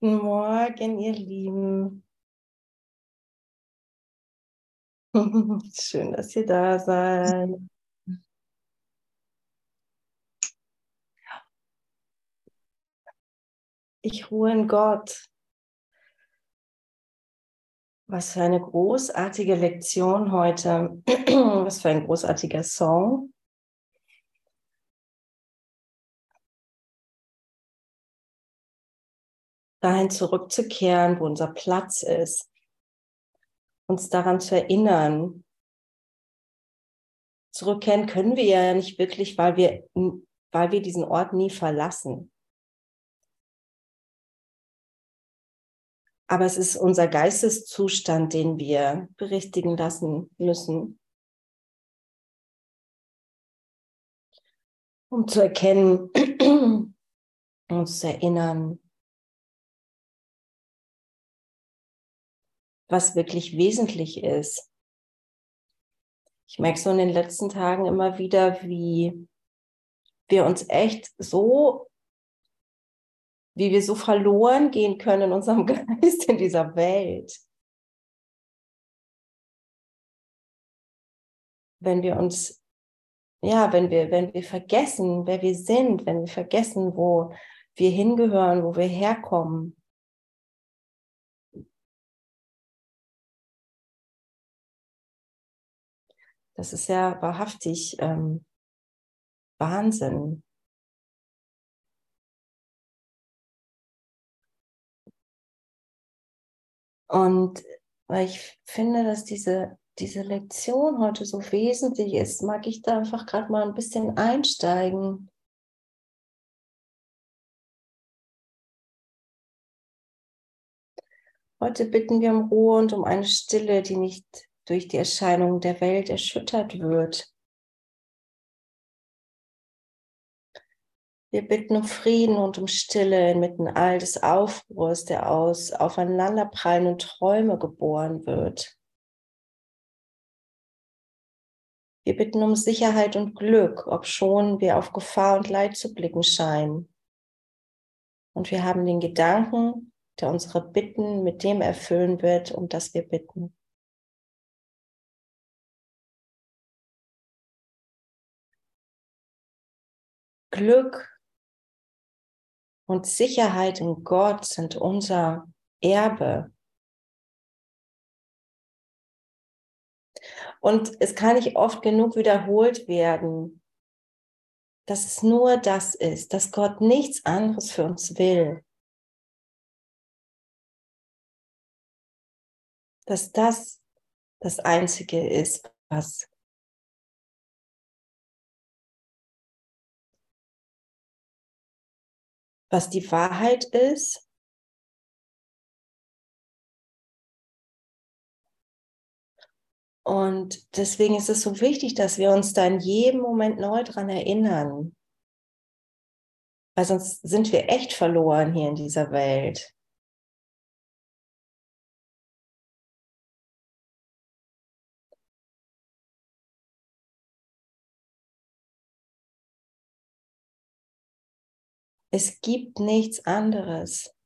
Guten Morgen, ihr Lieben. Schön, dass ihr da seid. Ich ruhe in Gott. Was für eine großartige Lektion heute. Was für ein großartiger Song. Dahin zurückzukehren, wo unser Platz ist, uns daran zu erinnern. Zurückkehren können wir ja nicht wirklich, weil wir, weil wir diesen Ort nie verlassen. Aber es ist unser Geisteszustand, den wir berichtigen lassen müssen, um zu erkennen, uns zu erinnern, was wirklich wesentlich ist. Ich merke so in den letzten Tagen immer wieder, wie wir uns echt so, wie wir so verloren gehen können in unserem Geist in dieser Welt. Wenn wir uns, ja, wenn wir, wenn wir vergessen, wer wir sind, wenn wir vergessen, wo wir hingehören, wo wir herkommen. Das ist ja wahrhaftig ähm, Wahnsinn. Und weil ich finde, dass diese, diese Lektion heute so wesentlich ist, mag ich da einfach gerade mal ein bisschen einsteigen. Heute bitten wir um Ruhe und um eine Stille, die nicht durch die Erscheinung der Welt erschüttert wird. Wir bitten um Frieden und um Stille inmitten all des Aufruhrs, der aus aufeinanderprallenden Träume geboren wird. Wir bitten um Sicherheit und Glück, obschon wir auf Gefahr und Leid zu blicken scheinen. Und wir haben den Gedanken, der unsere Bitten mit dem erfüllen wird, um das wir bitten. Glück und Sicherheit in Gott sind unser Erbe. Und es kann nicht oft genug wiederholt werden, dass es nur das ist, dass Gott nichts anderes für uns will. Dass das das Einzige ist, was was die Wahrheit ist. Und deswegen ist es so wichtig, dass wir uns da in jedem Moment neu dran erinnern. Weil sonst sind wir echt verloren hier in dieser Welt. Es gibt nichts anderes.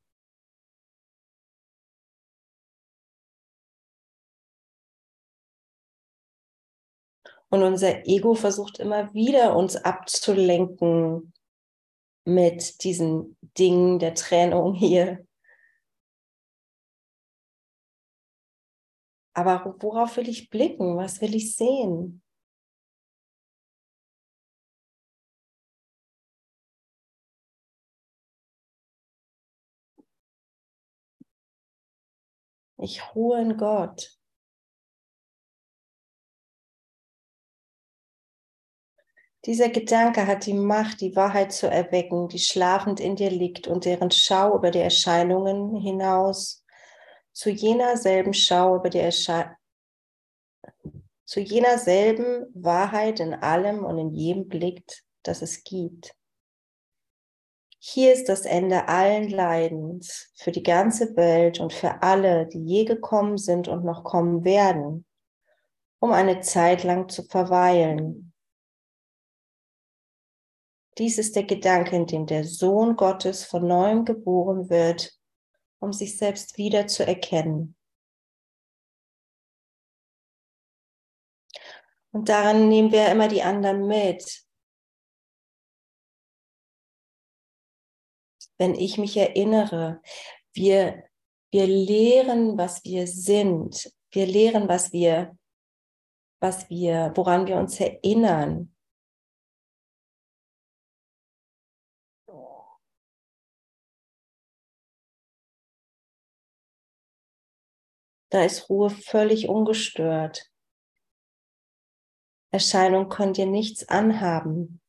Und unser Ego versucht immer wieder, uns abzulenken mit diesen Dingen der Trennung hier. Aber worauf will ich blicken? Was will ich sehen? Ich ruhe in Gott. Dieser Gedanke hat die Macht, die Wahrheit zu erwecken, die schlafend in dir liegt und deren Schau über die Erscheinungen hinaus zu jener selben Schau über die Erscheinungen zu jener selben Wahrheit in allem und in jedem blickt, das es gibt. Hier ist das Ende allen Leidens für die ganze Welt und für alle, die je gekommen sind und noch kommen werden, um eine Zeit lang zu verweilen. Dies ist der Gedanke, in dem der Sohn Gottes von neuem geboren wird um sich selbst wieder zu erkennen. Und daran nehmen wir immer die anderen mit. Wenn ich mich erinnere, wir, wir lehren, was wir sind. Wir lehren, was wir, was wir, woran wir uns erinnern. Da ist Ruhe völlig ungestört. Erscheinung können dir nichts anhaben.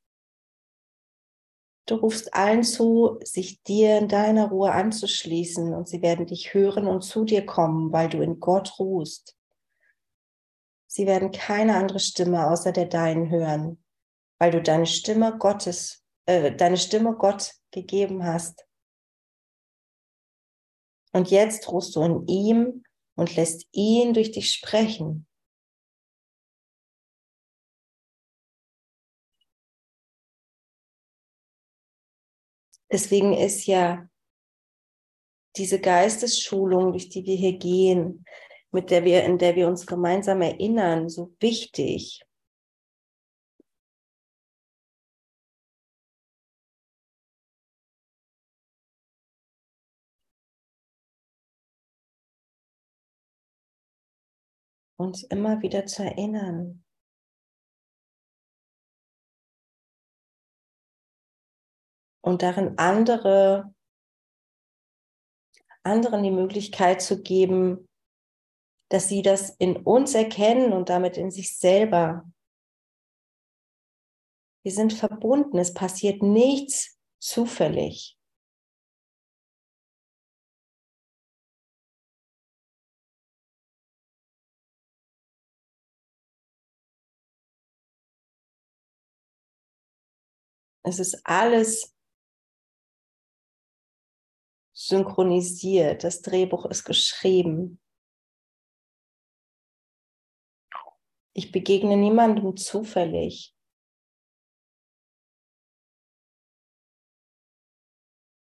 Du rufst allen zu, sich dir in deiner Ruhe anzuschließen und sie werden dich hören und zu dir kommen, weil du in Gott ruhst. Sie werden keine andere Stimme außer der deinen hören, weil du deine Stimme Gottes, äh, deine Stimme Gott gegeben hast. Und jetzt ruhst du in ihm und lässt ihn durch dich sprechen. Deswegen ist ja diese Geistesschulung, durch die wir hier gehen, mit der wir, in der wir uns gemeinsam erinnern, so wichtig. Uns immer wieder zu erinnern. Und darin andere, anderen die Möglichkeit zu geben, dass sie das in uns erkennen und damit in sich selber. Wir sind verbunden, es passiert nichts zufällig. Es ist alles synchronisiert, das Drehbuch ist geschrieben. Ich begegne niemandem zufällig.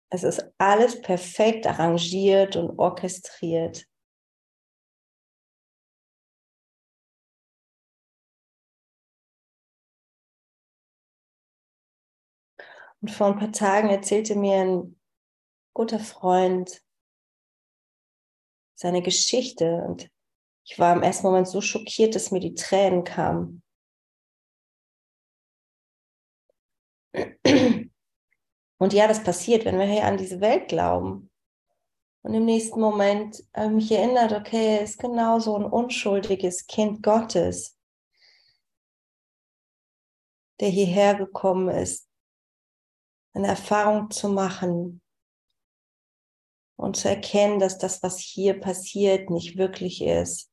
Es ist alles perfekt arrangiert und orchestriert. Und vor ein paar Tagen erzählte mir ein guter Freund, seine Geschichte. Und ich war im ersten Moment so schockiert, dass mir die Tränen kamen. Und ja, das passiert, wenn wir hier an diese Welt glauben. Und im nächsten Moment ich mich erinnert, okay, er ist genauso ein unschuldiges Kind Gottes, der hierher gekommen ist, eine Erfahrung zu machen, und zu erkennen, dass das, was hier passiert, nicht wirklich ist.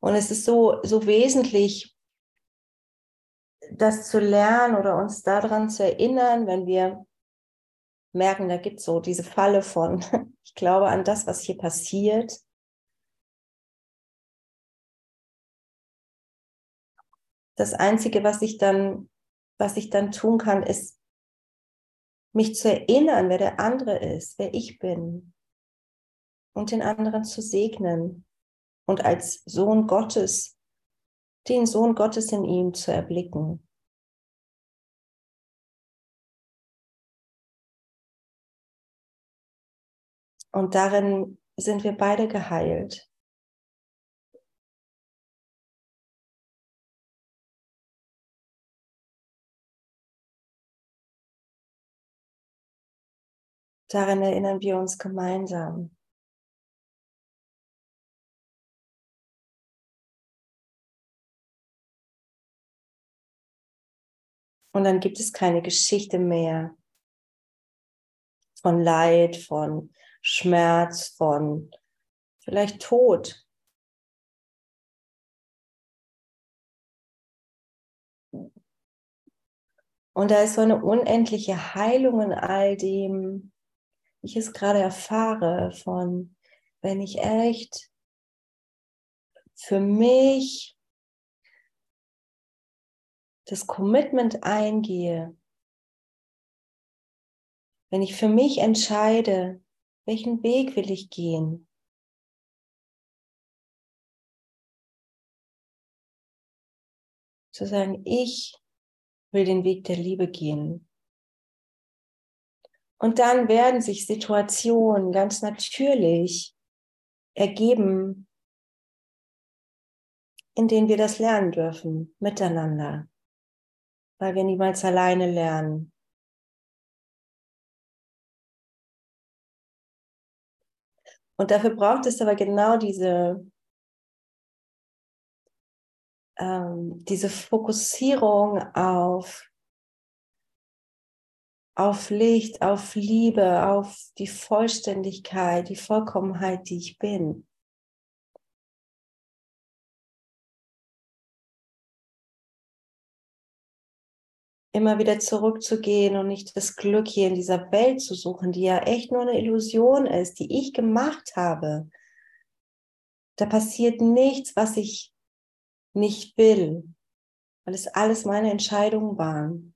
Und es ist so, so wesentlich, das zu lernen oder uns daran zu erinnern, wenn wir merken, da gibt es so diese Falle von, ich glaube an das, was hier passiert. Das Einzige, was ich dann, was ich dann tun kann, ist mich zu erinnern, wer der andere ist, wer ich bin und den anderen zu segnen und als Sohn Gottes, den Sohn Gottes in ihm zu erblicken. Und darin sind wir beide geheilt. Daran erinnern wir uns gemeinsam. Und dann gibt es keine Geschichte mehr von Leid, von Schmerz, von vielleicht Tod. Und da ist so eine unendliche Heilung in all dem, ich es gerade erfahre, von wenn ich echt für mich das Commitment eingehe, wenn ich für mich entscheide, welchen Weg will ich gehen, zu sagen, ich will den Weg der Liebe gehen. Und dann werden sich Situationen ganz natürlich ergeben, in denen wir das lernen dürfen, miteinander, weil wir niemals alleine lernen. Und dafür braucht es aber genau diese, ähm, diese Fokussierung auf, auf Licht, auf Liebe, auf die Vollständigkeit, die Vollkommenheit, die ich bin. immer wieder zurückzugehen und nicht das Glück hier in dieser Welt zu suchen, die ja echt nur eine Illusion ist, die ich gemacht habe. Da passiert nichts, was ich nicht will, weil es alles meine Entscheidungen waren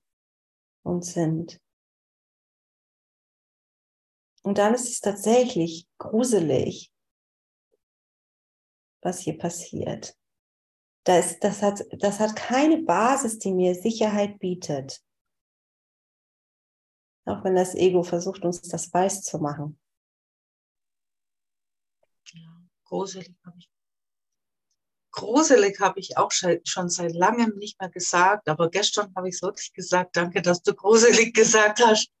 und sind. Und dann ist es tatsächlich gruselig, was hier passiert. Das, das, hat, das hat keine Basis, die mir Sicherheit bietet. Auch wenn das Ego versucht, uns das weiß zu machen. Ja, gruselig habe ich. Gruselig habe ich auch schon seit langem nicht mehr gesagt, aber gestern habe ich es wirklich gesagt. Danke, dass du gruselig gesagt hast.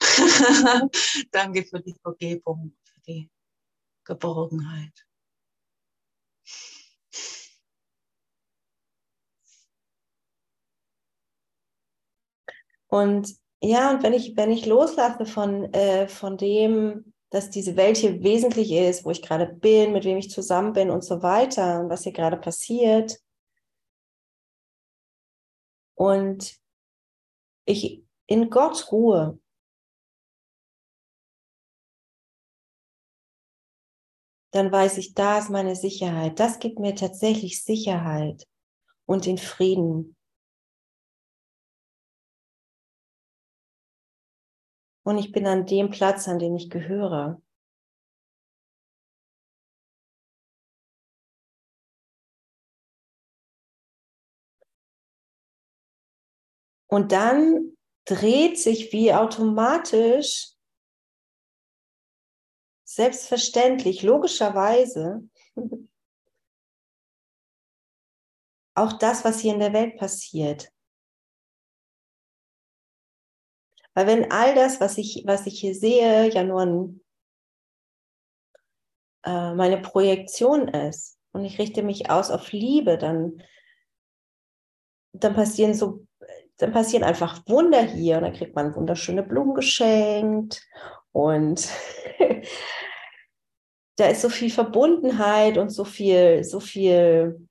Danke für die Vergebung, für die Geborgenheit. Und ja, und wenn ich, wenn ich loslasse von, äh, von dem, dass diese Welt hier wesentlich ist, wo ich gerade bin, mit wem ich zusammen bin und so weiter und was hier gerade passiert. Und ich in Gott ruhe. Dann weiß ich, da ist meine Sicherheit. Das gibt mir tatsächlich Sicherheit und den Frieden. und ich bin an dem Platz, an den ich gehöre. Und dann dreht sich wie automatisch, selbstverständlich, logischerweise, auch das, was hier in der Welt passiert. Weil wenn all das, was ich, was ich hier sehe, ja nur ein, äh, meine Projektion ist und ich richte mich aus auf Liebe, dann, dann passieren so, dann passieren einfach Wunder hier und dann kriegt man wunderschöne Blumen geschenkt und da ist so viel Verbundenheit und so viel, so viel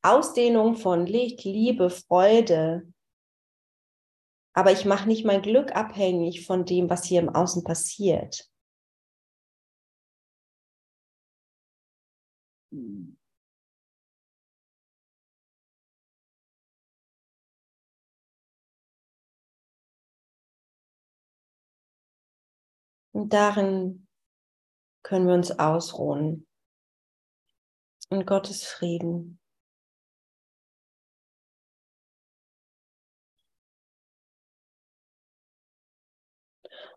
Ausdehnung von Licht, Liebe, Freude, aber ich mache nicht mein Glück abhängig von dem, was hier im Außen passiert. Und darin können wir uns ausruhen. In Gottes Frieden.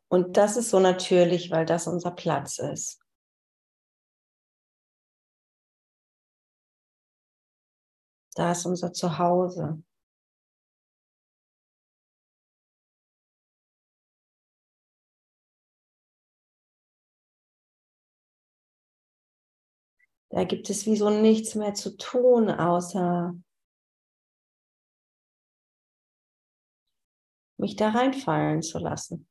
Und das ist so natürlich, weil das unser Platz ist. Da ist unser Zuhause. Da gibt es wie so nichts mehr zu tun, außer mich da reinfallen zu lassen.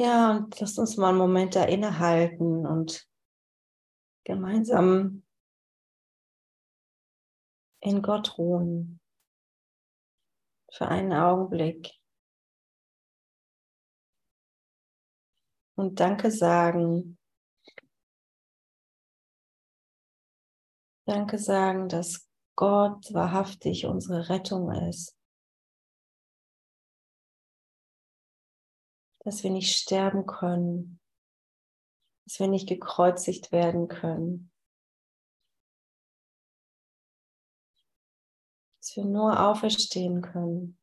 Ja, und lasst uns mal einen Moment da innehalten und gemeinsam in Gott ruhen. Für einen Augenblick. Und Danke sagen. Danke sagen, dass Gott wahrhaftig unsere Rettung ist. Dass wir nicht sterben können. Dass wir nicht gekreuzigt werden können. Dass wir nur auferstehen können.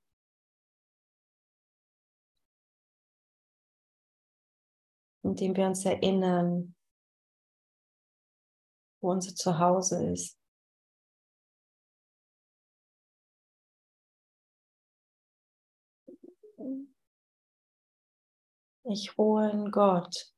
Indem wir uns erinnern, wo unser Zuhause ist. Ich ruhe in Gott.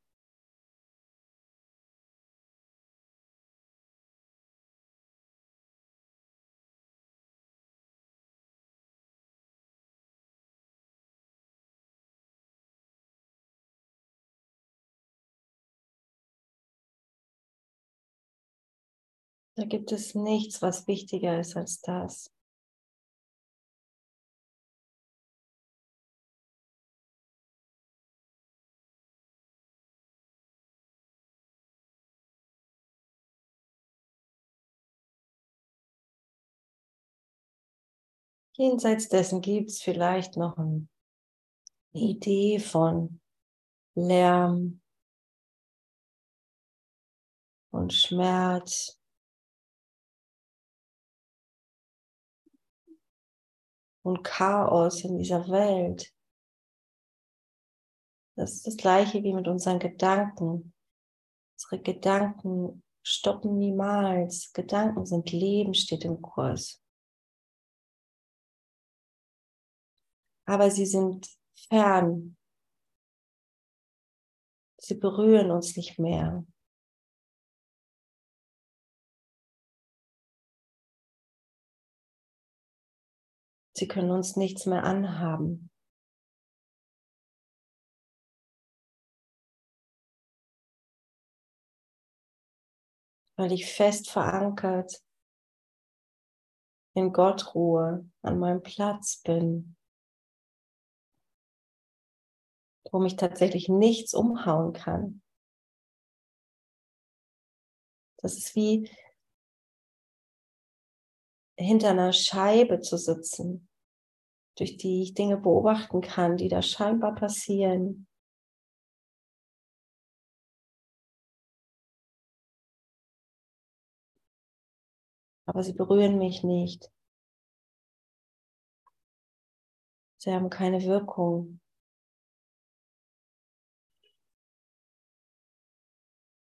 Da gibt es nichts, was wichtiger ist als das. Jenseits dessen gibt es vielleicht noch eine Idee von Lärm und Schmerz und Chaos in dieser Welt. Das ist das gleiche wie mit unseren Gedanken. Unsere Gedanken stoppen niemals. Gedanken sind Leben, steht im Kurs. Aber sie sind fern. Sie berühren uns nicht mehr. Sie können uns nichts mehr anhaben. Weil ich fest verankert in Gott ruhe, an meinem Platz bin, wo mich tatsächlich nichts umhauen kann. Das ist wie hinter einer Scheibe zu sitzen durch die ich Dinge beobachten kann, die da scheinbar passieren. Aber sie berühren mich nicht. Sie haben keine Wirkung.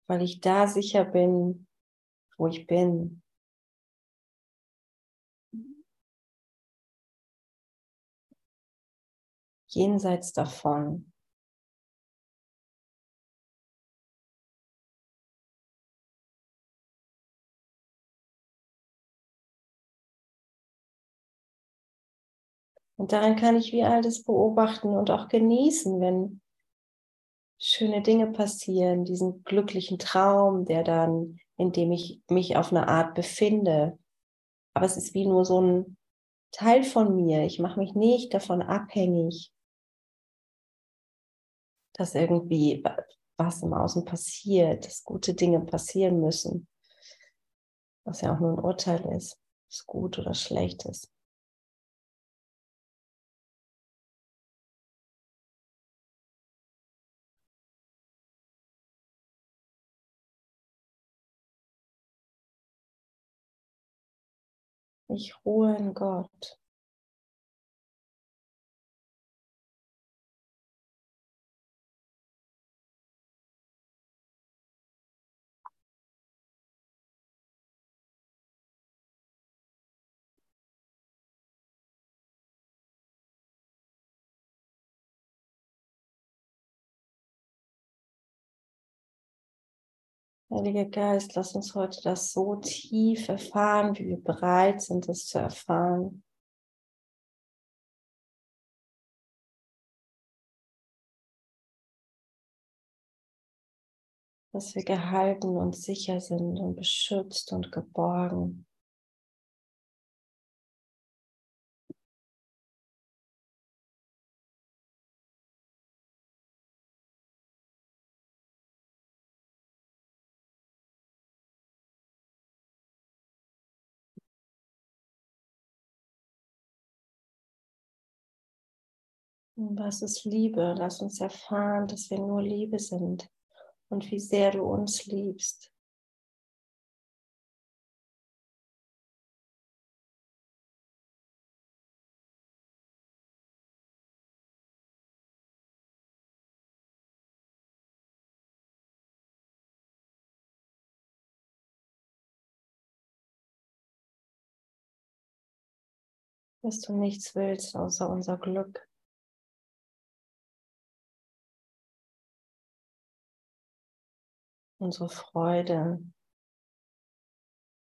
Weil ich da sicher bin, wo ich bin. jenseits davon. Und darin kann ich wie all das beobachten und auch genießen, wenn schöne Dinge passieren, diesen glücklichen Traum, der dann, in dem ich mich auf eine Art befinde. Aber es ist wie nur so ein Teil von mir. Ich mache mich nicht davon abhängig, dass irgendwie was im Außen passiert, dass gute Dinge passieren müssen. Was ja auch nur ein Urteil ist, was gut oder schlecht ist. Ich ruhe in Gott. Heiliger Geist, lass uns heute das so tief erfahren, wie wir bereit sind, es zu erfahren. Dass wir gehalten und sicher sind und beschützt und geborgen. Was ist Liebe? Lass uns erfahren, dass wir nur Liebe sind und wie sehr du uns liebst. dass du nichts willst außer unser Glück. Unsere Freude,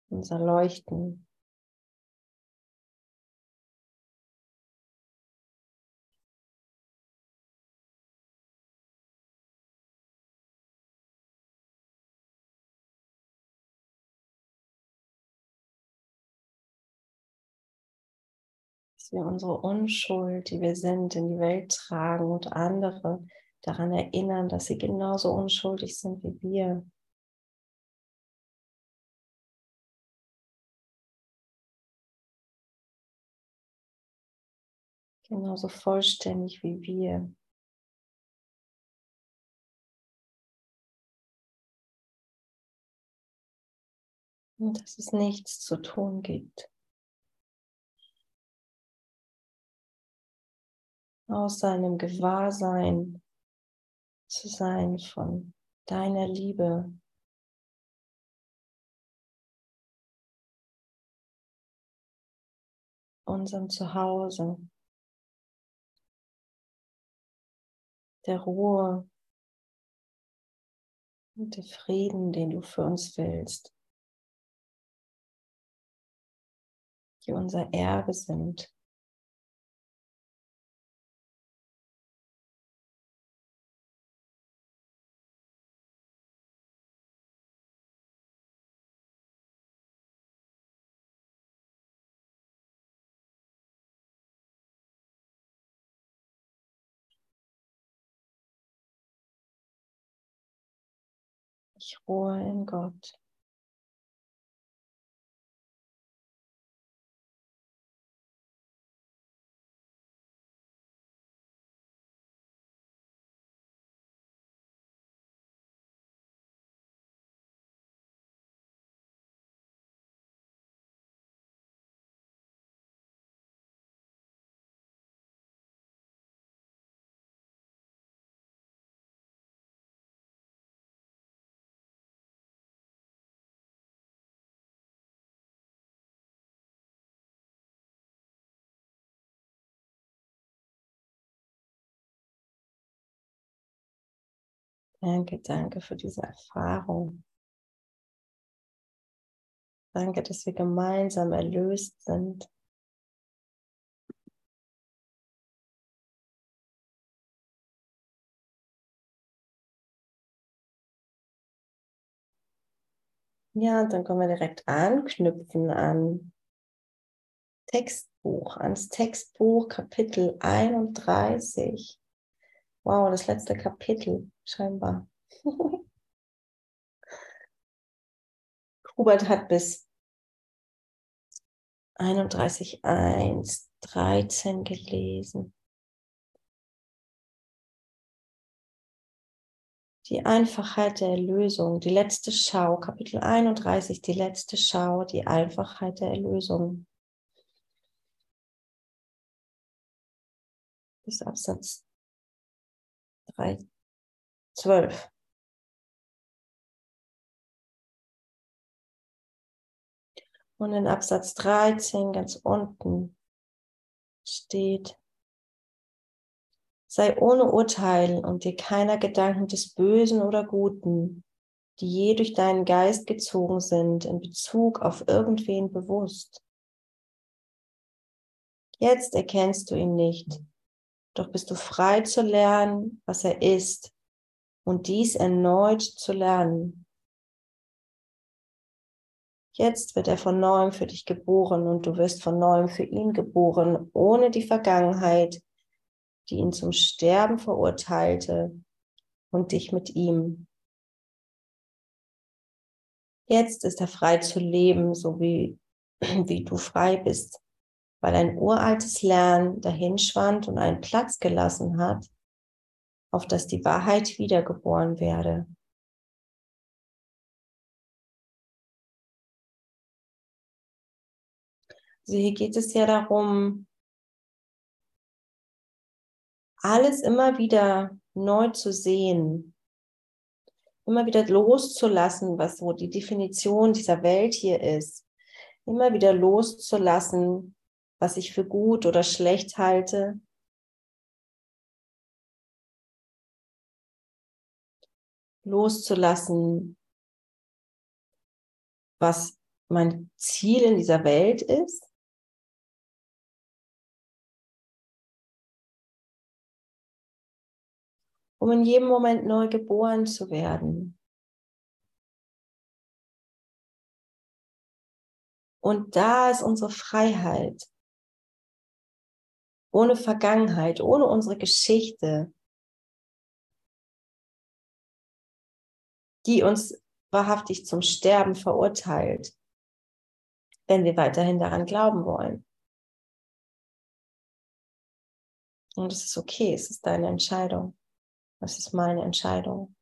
unser Leuchten. dass wir unsere Unschuld, die wir sind, in die Welt tragen und andere daran erinnern, dass sie genauso unschuldig sind wie wir. Genauso vollständig wie wir. Und dass es nichts zu tun gibt. aus seinem Gewahrsein zu sein von deiner Liebe. unserem Zuhause, der Ruhe und der Frieden, den du für uns willst, die unser Erbe sind. Ich ruhe in Gott. Danke, danke für diese Erfahrung. Danke, dass wir gemeinsam erlöst sind. Ja, dann können wir direkt anknüpfen an Textbuch, ans Textbuch Kapitel 31. Wow, das letzte Kapitel scheinbar. Hubert hat bis 31.1, 13 gelesen. Die Einfachheit der Erlösung, die letzte Schau, Kapitel 31, die letzte Schau, die Einfachheit der Erlösung. Bis Absatz 3, 12. Und in Absatz 13 ganz unten steht, sei ohne Urteil und dir keiner Gedanken des Bösen oder Guten, die je durch deinen Geist gezogen sind, in Bezug auf irgendwen bewusst. Jetzt erkennst du ihn nicht, doch bist du frei zu lernen, was er ist und dies erneut zu lernen. Jetzt wird er von neuem für dich geboren und du wirst von neuem für ihn geboren, ohne die Vergangenheit, die ihn zum Sterben verurteilte und dich mit ihm. Jetzt ist er frei zu leben, so wie, wie du frei bist, weil ein uraltes Lernen dahinschwand und einen Platz gelassen hat, auf das die Wahrheit wiedergeboren werde. Also hier geht es ja darum, alles immer wieder neu zu sehen, immer wieder loszulassen, was so die Definition dieser Welt hier ist, immer wieder loszulassen, was ich für gut oder schlecht halte. Loszulassen, was mein Ziel in dieser Welt ist. um in jedem Moment neu geboren zu werden. Und da ist unsere Freiheit. Ohne Vergangenheit, ohne unsere Geschichte, die uns wahrhaftig zum Sterben verurteilt, wenn wir weiterhin daran glauben wollen. Und es ist okay, es ist deine Entscheidung. Das ist meine Entscheidung.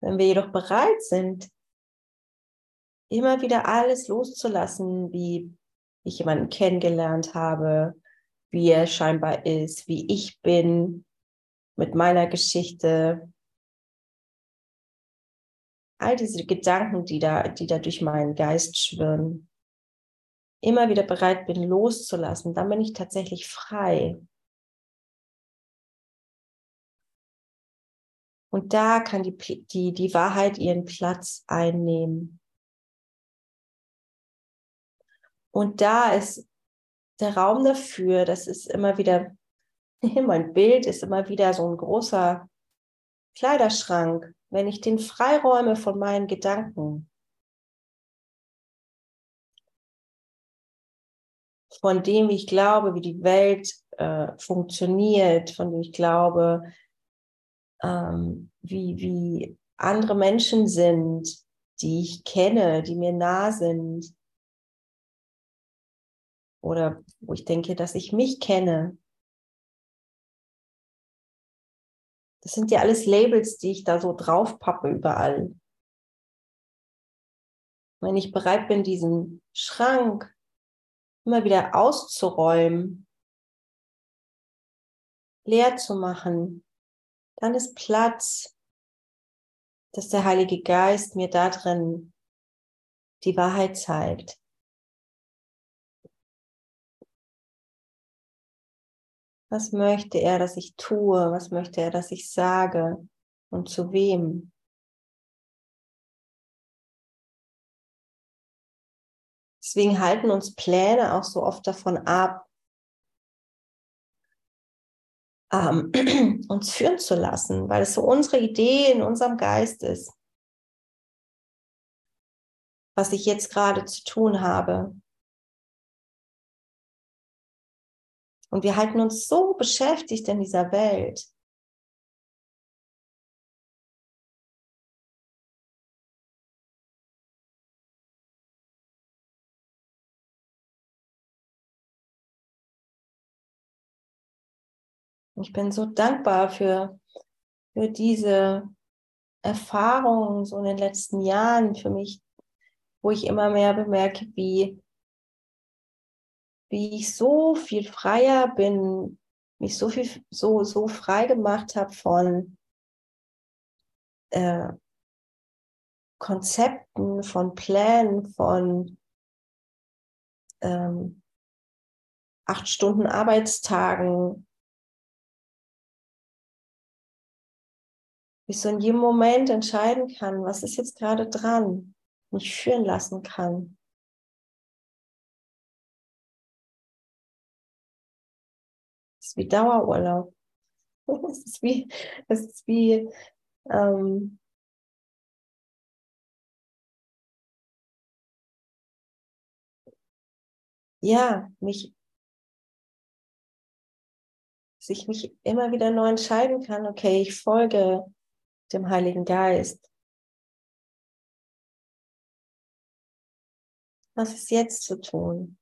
Wenn wir jedoch bereit sind, immer wieder alles loszulassen, wie ich jemanden kennengelernt habe, wie er scheinbar ist, wie ich bin, mit meiner Geschichte, all diese Gedanken, die da, die da durch meinen Geist schwirren, immer wieder bereit bin, loszulassen, dann bin ich tatsächlich frei. Und da kann die, die, die Wahrheit ihren Platz einnehmen. Und da ist der Raum dafür, das ist immer wieder, mein Bild ist immer wieder so ein großer Kleiderschrank, wenn ich den freiräume von meinen Gedanken. von dem, ich glaube, wie die Welt äh, funktioniert, von dem ich glaube, ähm, wie, wie andere Menschen sind, die ich kenne, die mir nah sind. Oder wo ich denke, dass ich mich kenne. Das sind ja alles Labels, die ich da so draufpappe überall. Wenn ich bereit bin, diesen Schrank immer wieder auszuräumen, leer zu machen, dann ist Platz, dass der Heilige Geist mir da drin die Wahrheit zeigt. Was möchte er, dass ich tue? Was möchte er, dass ich sage? Und zu wem? Deswegen halten uns Pläne auch so oft davon ab, ähm, uns führen zu lassen, weil es so unsere Idee in unserem Geist ist, was ich jetzt gerade zu tun habe. Und wir halten uns so beschäftigt in dieser Welt, Ich bin so dankbar für, für diese Erfahrungen so in den letzten Jahren für mich, wo ich immer mehr bemerke, wie, wie ich so viel freier bin, mich so viel, so, so frei gemacht habe von äh, Konzepten, von Plänen, von ähm, acht Stunden Arbeitstagen, ich so in jedem Moment entscheiden kann, was ist jetzt gerade dran, mich führen lassen kann. Ist wie Dauerurlaub. Es ist wie, es ist wie ähm, ja, mich, sich mich immer wieder neu entscheiden kann, okay, ich folge dem Heiligen Geist. Was ist jetzt zu tun?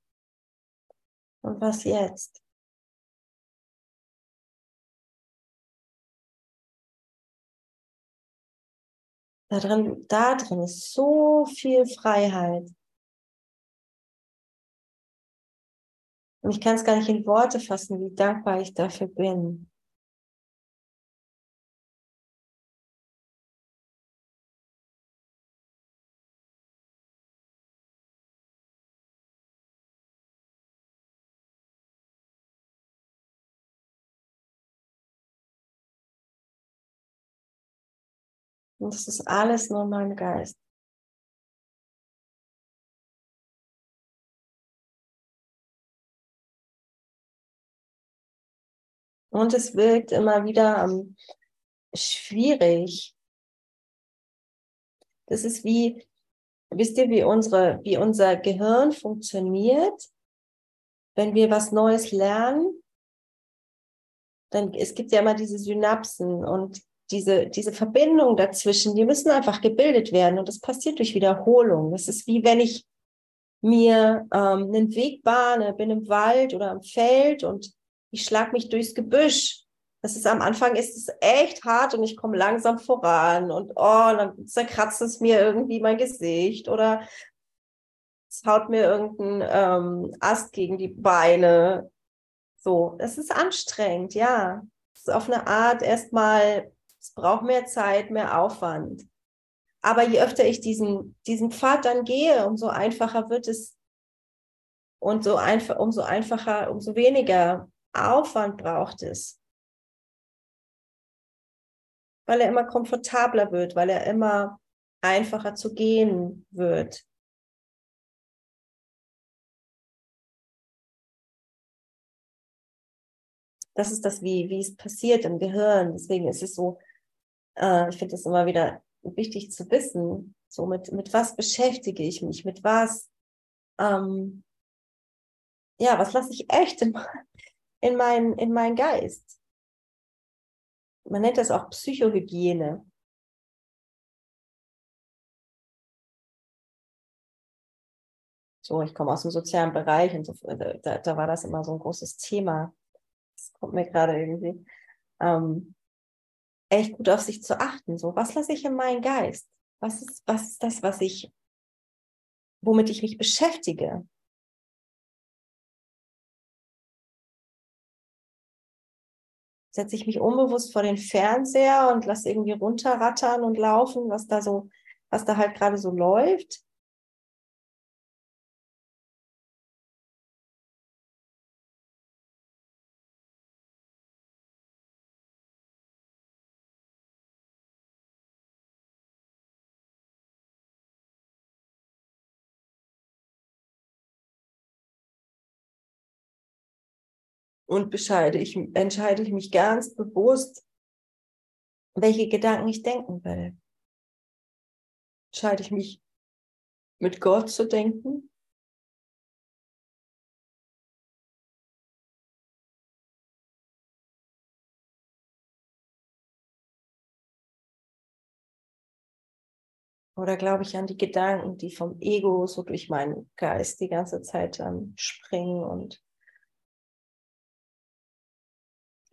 Und was jetzt? Da drin, da drin ist so viel Freiheit. Und ich kann es gar nicht in Worte fassen, wie dankbar ich dafür bin. Und das ist alles nur mein Geist. Und es wirkt immer wieder um, schwierig. Das ist wie, wisst ihr, wie unsere, wie unser Gehirn funktioniert, wenn wir was Neues lernen? Dann, es gibt ja immer diese Synapsen und diese, diese Verbindung dazwischen, die müssen einfach gebildet werden und das passiert durch Wiederholung. Das ist wie wenn ich mir ähm, einen Weg bahne, bin im Wald oder im Feld und ich schlag mich durchs Gebüsch. Das ist am Anfang ist es echt hart und ich komme langsam voran und oh, dann zerkratzt es mir irgendwie mein Gesicht oder es haut mir irgendein ähm, Ast gegen die Beine. So, es ist anstrengend, ja. Es ist auf eine Art erstmal es braucht mehr Zeit, mehr Aufwand. Aber je öfter ich diesen, diesen Pfad dann gehe, umso einfacher wird es und so einfach, umso einfacher, umso weniger Aufwand braucht es. Weil er immer komfortabler wird, weil er immer einfacher zu gehen wird. Das ist das, wie, wie es passiert im Gehirn. Deswegen ist es so äh, ich finde es immer wieder wichtig zu wissen, so mit, mit was beschäftige ich mich, mit was, ähm, ja, was lasse ich echt in, in, mein, in meinen Geist. Man nennt das auch Psychohygiene. So, ich komme aus dem sozialen Bereich und so, da, da war das immer so ein großes Thema. Das kommt mir gerade irgendwie. Ähm, echt gut auf sich zu achten. So, was lasse ich in meinen Geist? Was ist, was ist das, was ich, womit ich mich beschäftige? Setze ich mich unbewusst vor den Fernseher und lasse irgendwie runterrattern und laufen, was da so, was da halt gerade so läuft? Und bescheide ich, entscheide ich mich ganz bewusst, welche Gedanken ich denken will. Entscheide ich mich, mit Gott zu denken? Oder glaube ich an die Gedanken, die vom Ego so durch meinen Geist die ganze Zeit dann springen und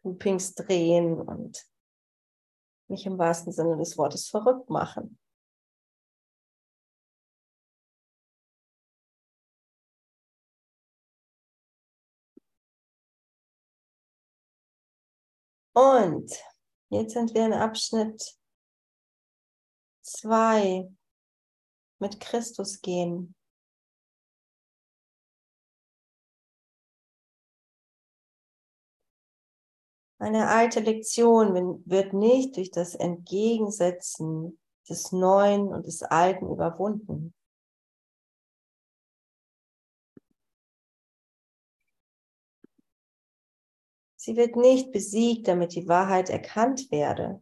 Loopings drehen und mich im wahrsten Sinne des Wortes verrückt machen. Und jetzt sind wir in Abschnitt 2 mit Christus gehen. Eine alte Lektion wird nicht durch das Entgegensetzen des Neuen und des Alten überwunden. Sie wird nicht besiegt, damit die Wahrheit erkannt werde.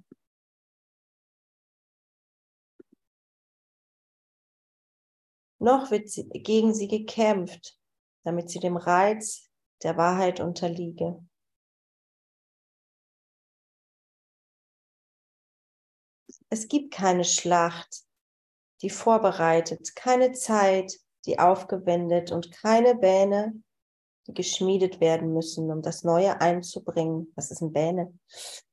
Noch wird sie, gegen sie gekämpft, damit sie dem Reiz der Wahrheit unterliege. Es gibt keine Schlacht, die vorbereitet, keine Zeit, die aufgewendet und keine Bähne, die geschmiedet werden müssen, um das Neue einzubringen. Was ist ein Bähne?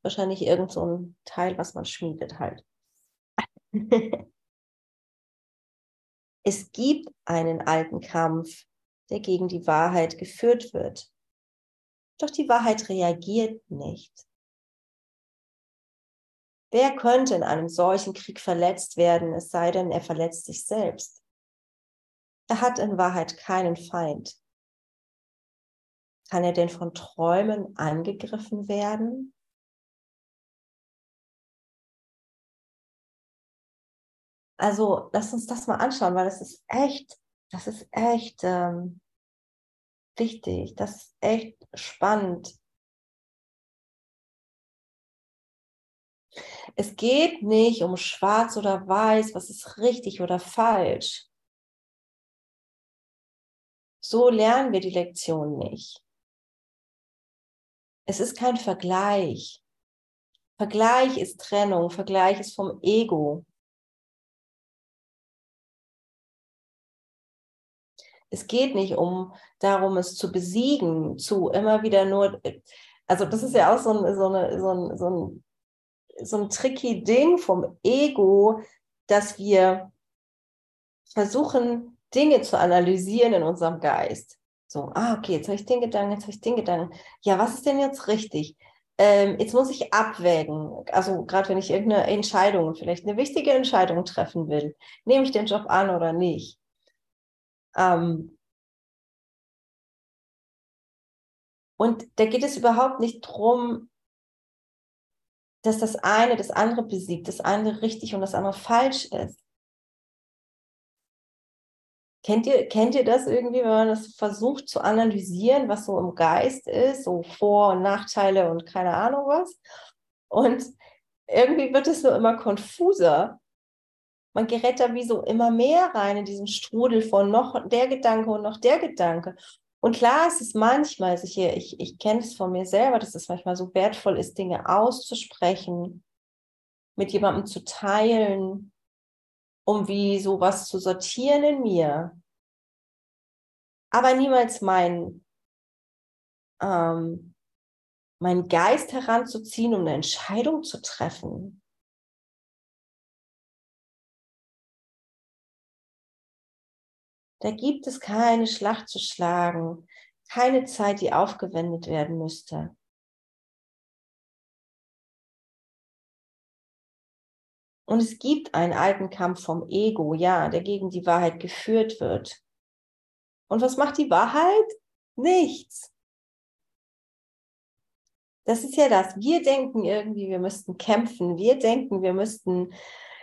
Wahrscheinlich irgend so ein Teil, was man schmiedet halt. es gibt einen alten Kampf, der gegen die Wahrheit geführt wird. Doch die Wahrheit reagiert nicht. Wer könnte in einem solchen Krieg verletzt werden, es sei denn, er verletzt sich selbst? Er hat in Wahrheit keinen Feind. Kann er denn von Träumen angegriffen werden? Also lass uns das mal anschauen, weil das ist echt, das ist echt ähm, wichtig, das ist echt spannend. Es geht nicht um schwarz oder weiß, was ist richtig oder falsch. So lernen wir die Lektion nicht. Es ist kein Vergleich. Vergleich ist Trennung, Vergleich ist vom Ego. Es geht nicht um darum, es zu besiegen, zu immer wieder nur, also das ist ja auch so ein, so eine, so ein, so ein, so ein tricky Ding vom Ego, dass wir versuchen, Dinge zu analysieren in unserem Geist. So, ah, okay, jetzt habe ich den Gedanken, jetzt habe ich den Gedanken. Ja, was ist denn jetzt richtig? Ähm, jetzt muss ich abwägen. Also gerade wenn ich irgendeine Entscheidung, vielleicht eine wichtige Entscheidung treffen will, nehme ich den Job an oder nicht? Ähm, und da geht es überhaupt nicht darum, dass das eine das andere besiegt, das eine richtig und das andere falsch ist. Kennt ihr, kennt ihr das irgendwie, wenn man das versucht zu analysieren, was so im Geist ist, so Vor- und Nachteile und keine Ahnung was? Und irgendwie wird es nur immer konfuser. Man gerät da wie so immer mehr rein in diesen Strudel von noch der Gedanke und noch der Gedanke. Und klar ist es manchmal, also ich, ich, ich kenne es von mir selber, dass es manchmal so wertvoll ist, Dinge auszusprechen, mit jemandem zu teilen, um wie sowas zu sortieren in mir. Aber niemals mein, ähm, meinen Geist heranzuziehen, um eine Entscheidung zu treffen. Da gibt es keine Schlacht zu schlagen, keine Zeit, die aufgewendet werden müsste. Und es gibt einen alten Kampf vom Ego, ja, der gegen die Wahrheit geführt wird. Und was macht die Wahrheit? Nichts. Das ist ja das. Wir denken irgendwie, wir müssten kämpfen. Wir denken, wir müssten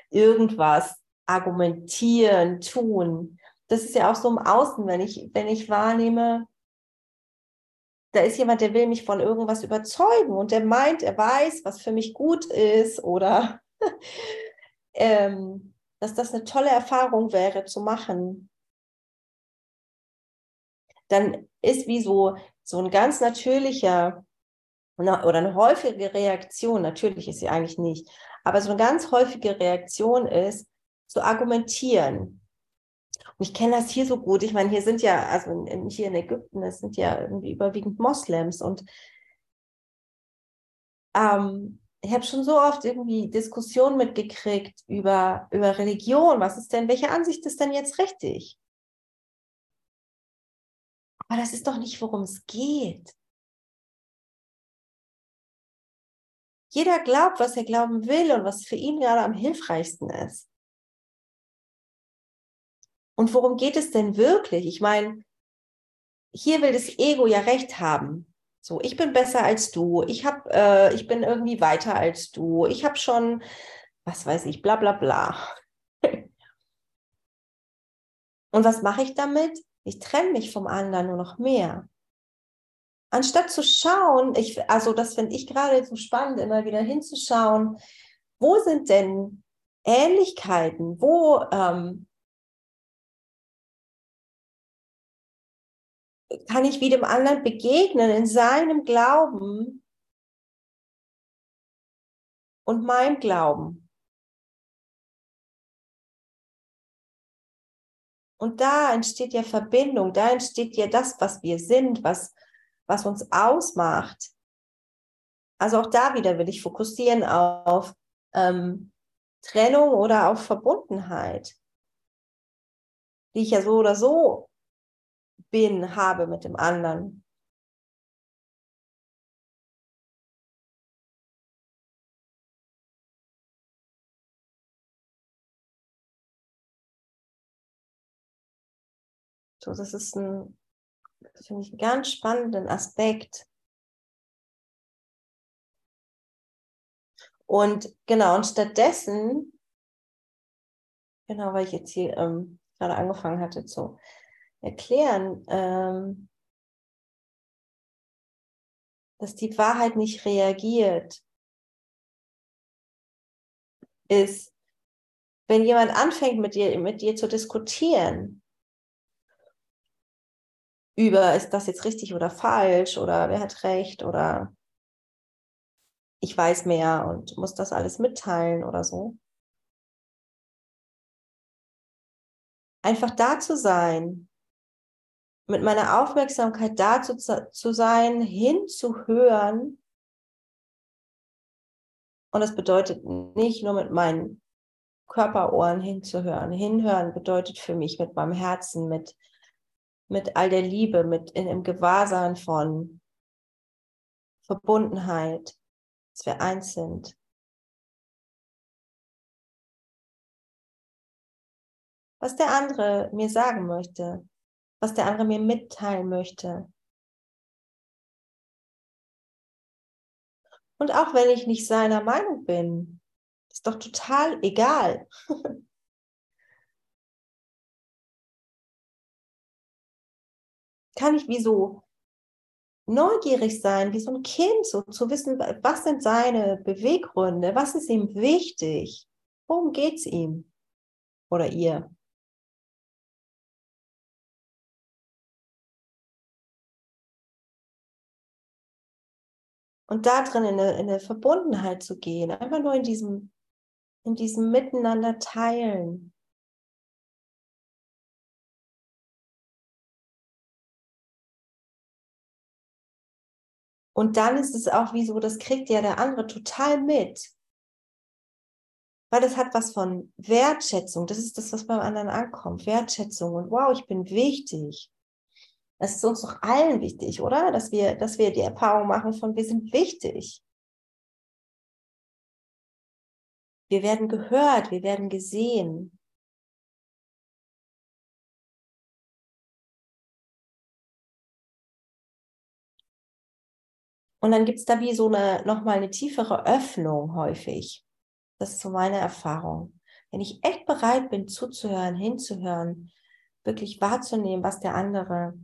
irgendwas argumentieren, tun. Das ist ja auch so im Außen, wenn ich, wenn ich wahrnehme, da ist jemand, der will mich von irgendwas überzeugen und der meint, er weiß, was für mich gut ist oder ähm, dass das eine tolle Erfahrung wäre zu machen, dann ist wie so, so ein ganz natürlicher oder eine häufige Reaktion, natürlich ist sie eigentlich nicht, aber so eine ganz häufige Reaktion ist, zu argumentieren. Und ich kenne das hier so gut. Ich meine, hier sind ja, also in, hier in Ägypten, das sind ja irgendwie überwiegend Moslems und ähm, ich habe schon so oft irgendwie Diskussionen mitgekriegt über, über Religion. Was ist denn, welche Ansicht ist denn jetzt richtig? Aber das ist doch nicht, worum es geht. Jeder glaubt, was er glauben will und was für ihn gerade am hilfreichsten ist. Und worum geht es denn wirklich? Ich meine, hier will das Ego ja recht haben. So, ich bin besser als du, ich hab, äh, ich bin irgendwie weiter als du, ich habe schon, was weiß ich, bla bla bla. Und was mache ich damit? Ich trenne mich vom anderen nur noch mehr. Anstatt zu schauen, ich, also das finde ich gerade so spannend, immer wieder hinzuschauen, wo sind denn Ähnlichkeiten, wo ähm, kann ich wie dem anderen begegnen in seinem Glauben und meinem Glauben. Und da entsteht ja Verbindung, da entsteht ja das, was wir sind, was, was uns ausmacht. Also auch da wieder will ich fokussieren auf ähm, Trennung oder auf Verbundenheit, die ich ja so oder so bin, habe mit dem anderen. So, das ist ein, finde ich, einen ganz spannenden Aspekt. Und genau, und stattdessen, genau, weil ich jetzt hier ähm, gerade angefangen hatte zu erklären, ähm, dass die Wahrheit nicht reagiert, ist, wenn jemand anfängt mit dir, mit dir zu diskutieren, über, ist das jetzt richtig oder falsch oder wer hat recht oder ich weiß mehr und muss das alles mitteilen oder so. Einfach da zu sein, mit meiner Aufmerksamkeit da zu, sein, hinzuhören. Und das bedeutet nicht nur mit meinen Körperohren hinzuhören. Hinhören bedeutet für mich mit meinem Herzen, mit mit all der Liebe, mit in dem Gewahrsein von Verbundenheit, dass wir eins sind. Was der andere mir sagen möchte, was der andere mir mitteilen möchte. Und auch wenn ich nicht seiner Meinung bin, ist doch total egal. kann ich wie so neugierig sein, wie so ein Kind, so zu wissen, was sind seine Beweggründe, was ist ihm wichtig, worum geht es ihm oder ihr. Und da drin in eine, in eine Verbundenheit zu gehen, einfach nur in diesem, in diesem Miteinander teilen. Und dann ist es auch wie so, das kriegt ja der andere total mit. Weil das hat was von Wertschätzung. Das ist das, was beim anderen ankommt. Wertschätzung und wow, ich bin wichtig. Das ist uns doch allen wichtig, oder? Dass wir, dass wir die Erfahrung machen von, wir sind wichtig. Wir werden gehört, wir werden gesehen. Und dann gibt es da wie so eine nochmal eine tiefere Öffnung häufig. Das ist so meine Erfahrung. Wenn ich echt bereit bin, zuzuhören, hinzuhören, wirklich wahrzunehmen, was der andere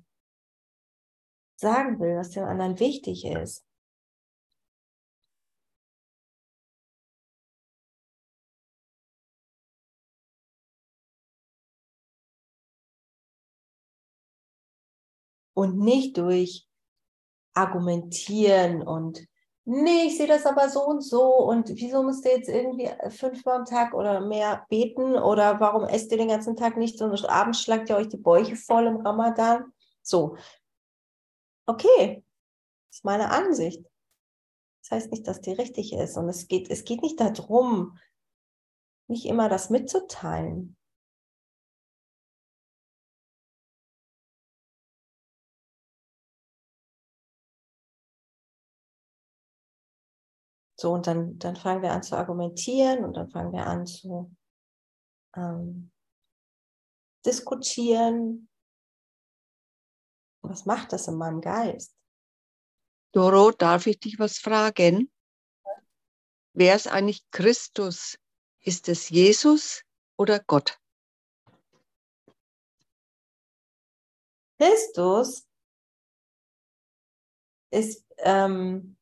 sagen will, was dem anderen wichtig ist. Und nicht durch argumentieren und nee, ich sehe das aber so und so und wieso müsst ihr jetzt irgendwie fünfmal am Tag oder mehr beten oder warum esst ihr den ganzen Tag nicht und abends schlagt ihr euch die Bäuche voll im Ramadan? So. Okay, das ist meine Ansicht. Das heißt nicht, dass die richtig ist und es geht, es geht nicht darum, nicht immer das mitzuteilen. So, und dann, dann fangen wir an zu argumentieren und dann fangen wir an zu ähm, diskutieren. Was macht das in meinem Geist? Doro, darf ich dich was fragen? Wer ist eigentlich Christus? Ist es Jesus oder Gott? Christus ist ähm,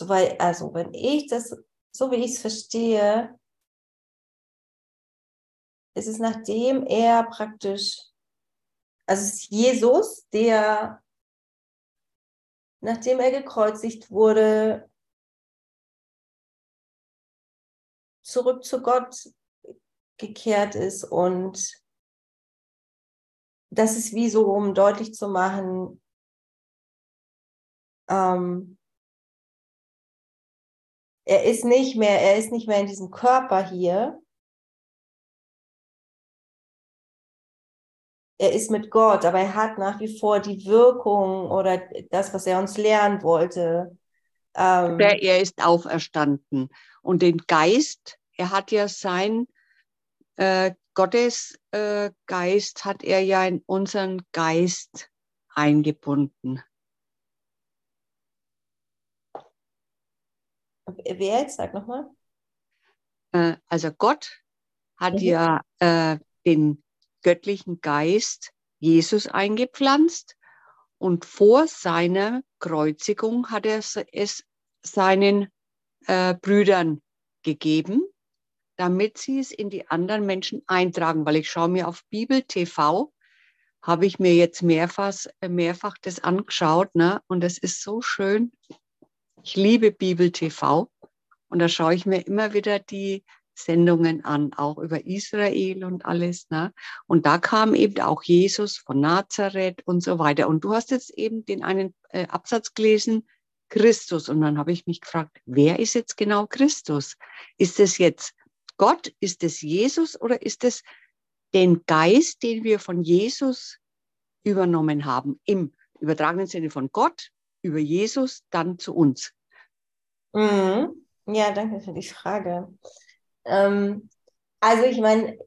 So, weil, also, wenn ich das, so wie ich es verstehe, ist es nachdem er praktisch, also es ist Jesus, der, nachdem er gekreuzigt wurde, zurück zu Gott gekehrt ist und das ist wie so, um deutlich zu machen, ähm, er ist nicht mehr, er ist nicht mehr in diesem Körper hier. Er ist mit Gott, aber er hat nach wie vor die Wirkung oder das, was er uns lernen wollte. Ähm, er ist auferstanden. Und den Geist, er hat ja sein äh, Gottes äh, hat er ja in unseren Geist eingebunden. Wer jetzt? Sag nochmal. Äh, also Gott hat mhm. ja äh, den göttlichen Geist Jesus eingepflanzt und vor seiner Kreuzigung hat er es seinen äh, Brüdern gegeben, damit sie es in die anderen Menschen eintragen. Weil ich schaue mir auf Bibel TV, habe ich mir jetzt mehrfach, mehrfach das angeschaut, ne? und es ist so schön. Ich liebe Bibel TV und da schaue ich mir immer wieder die Sendungen an, auch über Israel und alles. Ne? Und da kam eben auch Jesus von Nazareth und so weiter. Und du hast jetzt eben den einen äh, Absatz gelesen, Christus. Und dann habe ich mich gefragt, wer ist jetzt genau Christus? Ist es jetzt Gott? Ist es Jesus oder ist es den Geist, den wir von Jesus übernommen haben, im übertragenen Sinne von Gott über Jesus dann zu uns? Mhm. Ja, danke für die Frage. Ähm, also ich meine,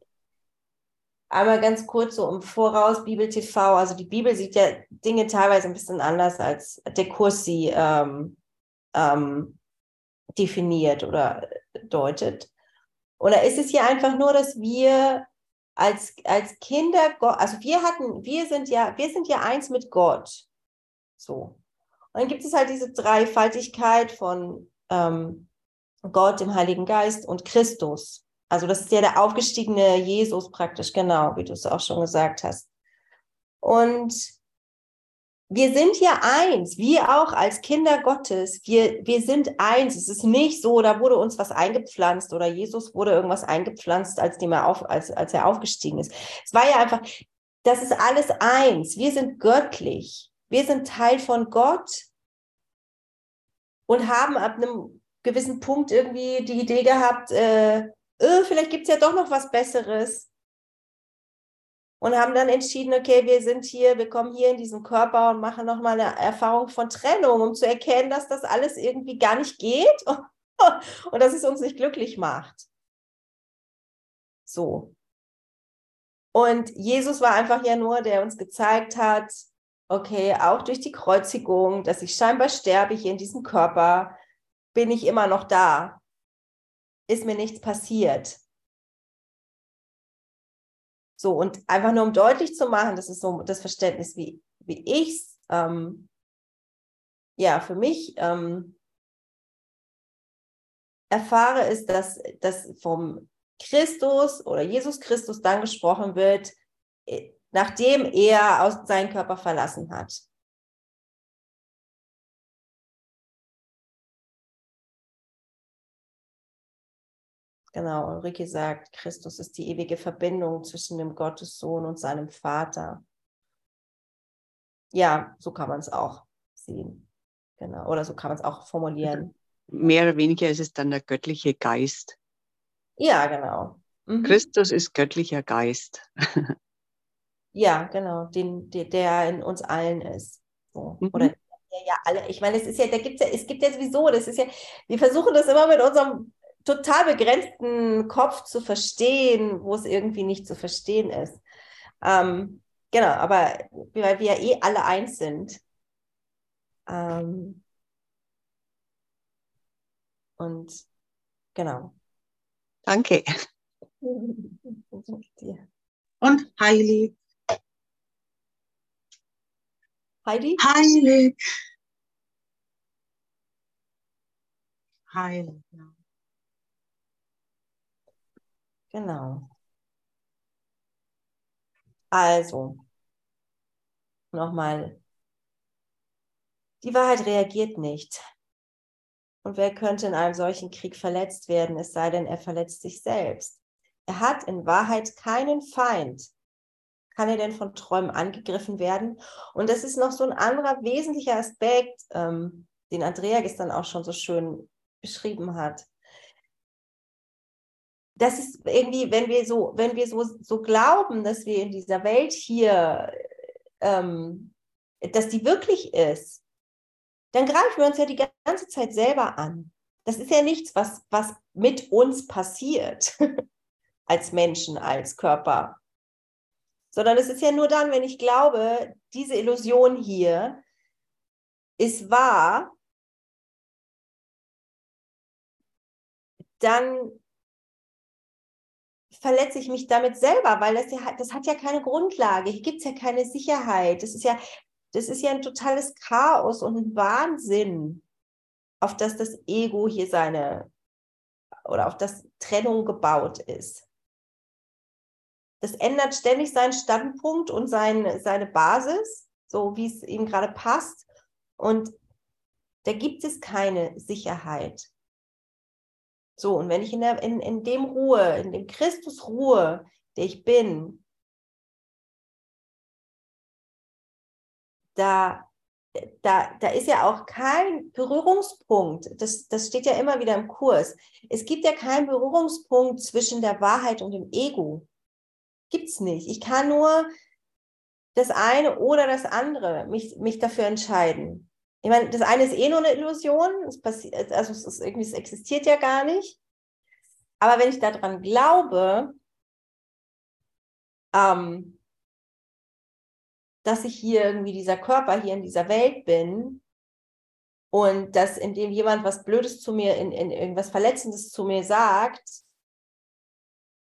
einmal ganz kurz so im Voraus, Bibel TV, also die Bibel sieht ja Dinge teilweise ein bisschen anders, als der Kurs sie ähm, ähm, definiert oder deutet. Da ist es ja einfach nur, dass wir als, als Kinder, also wir hatten, wir sind ja, wir sind ja eins mit Gott. So. Und dann gibt es halt diese Dreifaltigkeit von ähm, Gott, dem Heiligen Geist und Christus. Also das ist ja der aufgestiegene Jesus praktisch, genau, wie du es auch schon gesagt hast. Und wir sind ja eins, wir auch als Kinder Gottes, wir, wir sind eins. Es ist nicht so, da wurde uns was eingepflanzt oder Jesus wurde irgendwas eingepflanzt, als, dem er, auf, als, als er aufgestiegen ist. Es war ja einfach, das ist alles eins. Wir sind göttlich. Wir sind Teil von Gott und haben ab einem gewissen Punkt irgendwie die Idee gehabt, äh, äh, vielleicht gibt es ja doch noch was Besseres. Und haben dann entschieden, okay, wir sind hier, wir kommen hier in diesen Körper und machen nochmal eine Erfahrung von Trennung, um zu erkennen, dass das alles irgendwie gar nicht geht und, und dass es uns nicht glücklich macht. So. Und Jesus war einfach ja nur, der uns gezeigt hat, okay, auch durch die Kreuzigung, dass ich scheinbar sterbe hier in diesem Körper, bin ich immer noch da. Ist mir nichts passiert. So, und einfach nur um deutlich zu machen, das ist so das Verständnis, wie, wie ich es, ähm, ja, für mich ähm, erfahre, ist, dass, dass vom Christus oder Jesus Christus dann gesprochen wird, äh, nachdem er aus seinen Körper verlassen hat. Genau, Ulrike sagt, Christus ist die ewige Verbindung zwischen dem Gottessohn und seinem Vater. Ja, so kann man es auch sehen. Genau, oder so kann man es auch formulieren. Mehr oder weniger ist es dann der göttliche Geist. Ja, genau. Mhm. Christus ist göttlicher Geist. ja, genau, den, der in uns allen ist. So. Mhm. Oder ja alle, ich meine, es ist ja, da gibt's ja, es gibt ja sowieso, das ist ja, wir versuchen das immer mit unserem total begrenzten Kopf zu verstehen, wo es irgendwie nicht zu verstehen ist. Ähm, genau, aber weil wir ja eh alle eins sind. Ähm, und genau. Danke. Und heilig. Heidi? Heilig. Heilig, ja. Genau. Also, nochmal. Die Wahrheit reagiert nicht. Und wer könnte in einem solchen Krieg verletzt werden, es sei denn, er verletzt sich selbst? Er hat in Wahrheit keinen Feind. Kann er denn von Träumen angegriffen werden? Und das ist noch so ein anderer wesentlicher Aspekt, ähm, den Andrea gestern auch schon so schön beschrieben hat. Das ist irgendwie, wenn wir so, wenn wir so, so glauben, dass wir in dieser Welt hier, ähm, dass die wirklich ist, dann greifen wir uns ja die ganze Zeit selber an. Das ist ja nichts, was, was mit uns passiert, als Menschen, als Körper. Sondern es ist ja nur dann, wenn ich glaube, diese Illusion hier ist wahr, dann verletze ich mich damit selber, weil das ja das hat ja keine Grundlage. Hier gibt es ja keine Sicherheit. Das ist ja, das ist ja ein totales Chaos und ein Wahnsinn, auf das das Ego hier seine oder auf das Trennung gebaut ist. Das ändert ständig seinen Standpunkt und sein, seine Basis, so wie es ihm gerade passt. Und da gibt es keine Sicherheit. So, und wenn ich in, der, in, in dem Ruhe, in dem Christus Ruhe, der ich bin, da, da, da ist ja auch kein Berührungspunkt. Das, das steht ja immer wieder im Kurs. Es gibt ja keinen Berührungspunkt zwischen der Wahrheit und dem Ego. Gibt es nicht. Ich kann nur das eine oder das andere mich, mich dafür entscheiden ich meine, das eine ist eh nur eine Illusion, es passiert, also es, ist irgendwie, es existiert ja gar nicht. Aber wenn ich daran glaube, ähm, dass ich hier irgendwie dieser Körper hier in dieser Welt bin und dass indem jemand was Blödes zu mir, in, in irgendwas Verletzendes zu mir sagt,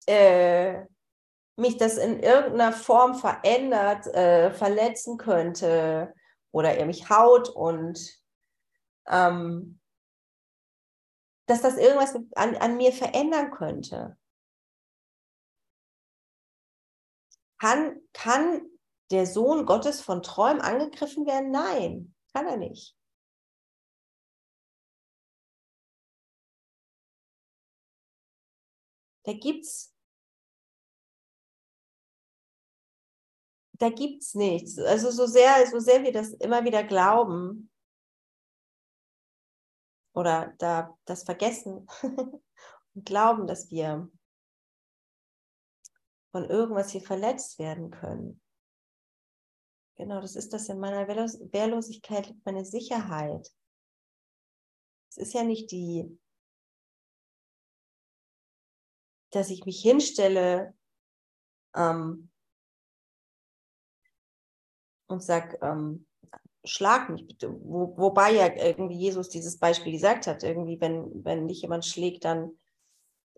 äh, mich das in irgendeiner Form verändert, äh, verletzen könnte, oder er mich haut und ähm, dass das irgendwas an, an mir verändern könnte. Kann, kann der Sohn Gottes von Träumen angegriffen werden? Nein, kann er nicht. Da gibt's da gibt es nichts. Also so sehr, so sehr wir das immer wieder glauben oder da das vergessen und glauben, dass wir von irgendwas hier verletzt werden können. Genau, das ist das in meiner Wehrlos Wehrlosigkeit liegt meine Sicherheit. Es ist ja nicht die, dass ich mich hinstelle ähm, und sag, ähm, schlag mich bitte. Wo, wobei ja irgendwie Jesus dieses Beispiel gesagt hat, irgendwie, wenn, wenn dich jemand schlägt, dann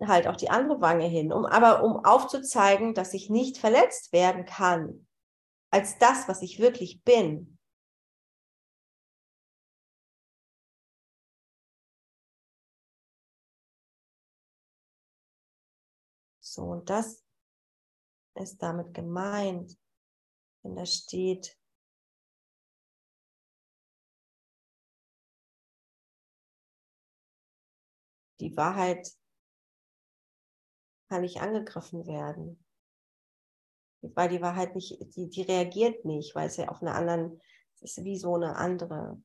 halt auch die andere Wange hin. Um, aber um aufzuzeigen, dass ich nicht verletzt werden kann als das, was ich wirklich bin. So, und das ist damit gemeint, wenn da steht, die Wahrheit kann nicht angegriffen werden. Weil die Wahrheit nicht, die, die reagiert nicht, weil es ja auf einer anderen, es ist wie so eine andere.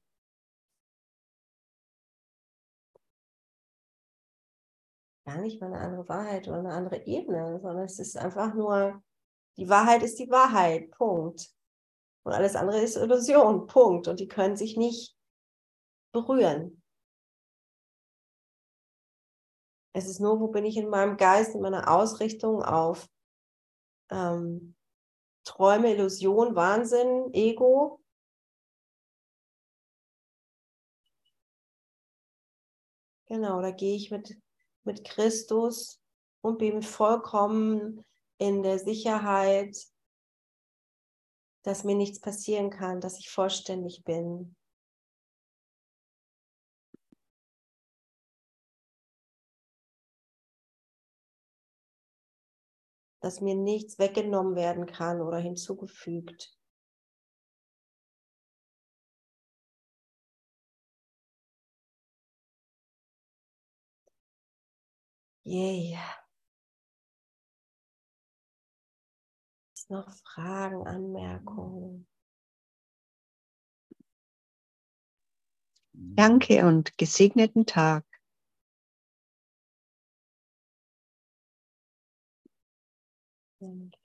Gar nicht mal eine andere Wahrheit oder eine andere Ebene, sondern es ist einfach nur, die Wahrheit ist die Wahrheit, Punkt. Und alles andere ist Illusion, Punkt. Und die können sich nicht berühren. Es ist nur, wo bin ich in meinem Geist, in meiner Ausrichtung auf ähm, Träume, Illusion, Wahnsinn, Ego. Genau, da gehe ich mit, mit Christus und bin vollkommen in der Sicherheit, dass mir nichts passieren kann, dass ich vollständig bin. Dass mir nichts weggenommen werden kann oder hinzugefügt. Yeah. noch Fragen, Anmerkungen? Danke und gesegneten Tag. Danke.